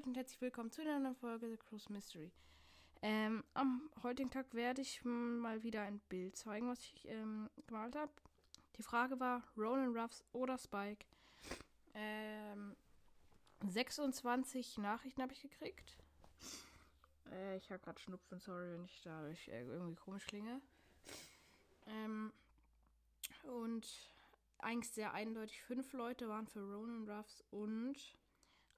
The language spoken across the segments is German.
Leute und herzlich willkommen zu einer neuen Folge The Cruise Mystery. Ähm, am heutigen Tag werde ich mal wieder ein Bild zeigen, was ich ähm, gemalt habe. Die Frage war Ronan Ruffs oder Spike. Ähm, 26 Nachrichten habe ich gekriegt. Äh, ich habe gerade Schnupfen, sorry, wenn ich dadurch äh, irgendwie komisch klinge. Ähm, und eigentlich sehr eindeutig, fünf Leute waren für Ronan Ruffs und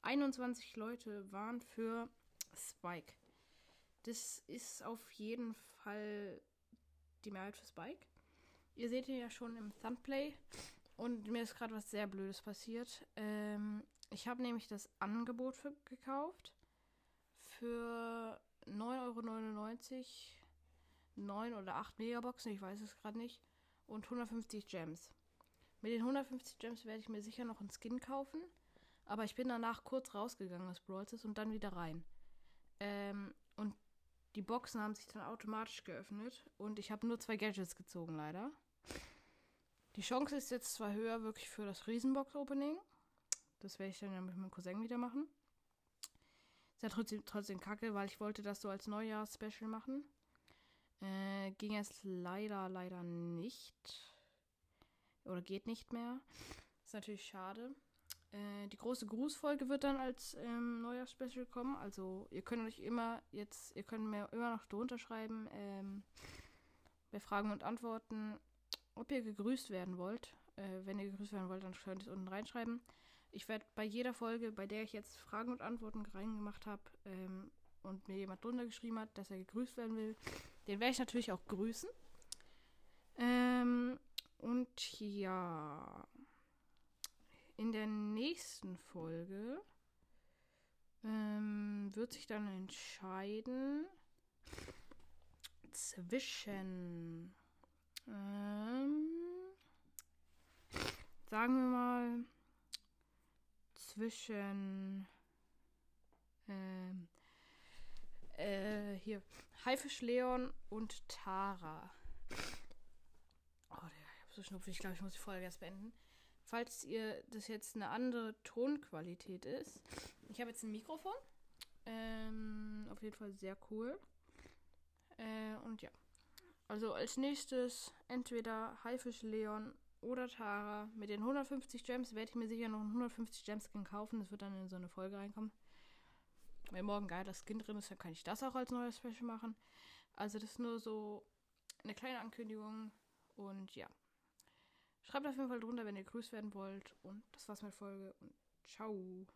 21 Leute waren für Spike. Das ist auf jeden Fall die Mehrheit für Spike. Ihr seht ihn ja schon im Thumbplay. Und mir ist gerade was sehr Blödes passiert. Ähm, ich habe nämlich das Angebot für, gekauft. Für 9,99 Euro. 9 oder 8 Megaboxen, ich weiß es gerade nicht. Und 150 Gems. Mit den 150 Gems werde ich mir sicher noch einen Skin kaufen. Aber ich bin danach kurz rausgegangen aus Brawl und dann wieder rein. Ähm, und die Boxen haben sich dann automatisch geöffnet. Und ich habe nur zwei Gadgets gezogen, leider. Die Chance ist jetzt zwar höher wirklich für das Riesenbox-Opening. Das werde ich dann ja mit meinem Cousin wieder machen. Ist ja trotzdem, trotzdem kacke, weil ich wollte das so als Neujahrs-Special machen. Äh, ging es leider, leider nicht. Oder geht nicht mehr. Ist natürlich schade. Äh, die große Grußfolge wird dann als ähm, neuer Special kommen. Also ihr könnt euch immer jetzt, ihr könnt mir immer noch drunter schreiben, ähm, bei Fragen und Antworten, ob ihr gegrüßt werden wollt. Äh, wenn ihr gegrüßt werden wollt, dann könnt ihr es unten reinschreiben. Ich werde bei jeder Folge, bei der ich jetzt Fragen und Antworten reingemacht habe ähm, und mir jemand drunter geschrieben hat, dass er gegrüßt werden will, den werde ich natürlich auch grüßen. Ähm, und ja in der nächsten Folge ähm, wird sich dann entscheiden zwischen, ähm, sagen wir mal, zwischen, ähm, äh, hier, Haifisch Leon und Tara. Oh, der, ich hab so schnupfig, ich glaube, ich muss die Folge erst beenden falls ihr das jetzt eine andere Tonqualität ist. Ich habe jetzt ein Mikrofon. Ähm, auf jeden Fall sehr cool. Äh, und ja. Also als nächstes entweder Haifisch Leon oder Tara. Mit den 150 Gems werde ich mir sicher noch einen 150 Gems Skin kaufen. Das wird dann in so eine Folge reinkommen. Wenn morgen geil das Skin drin ist, dann kann ich das auch als neues Special machen. Also das ist nur so eine kleine Ankündigung. Und ja. Schreibt auf jeden Fall drunter, wenn ihr grüßt werden wollt. Und das war's mit Folge. Und ciao.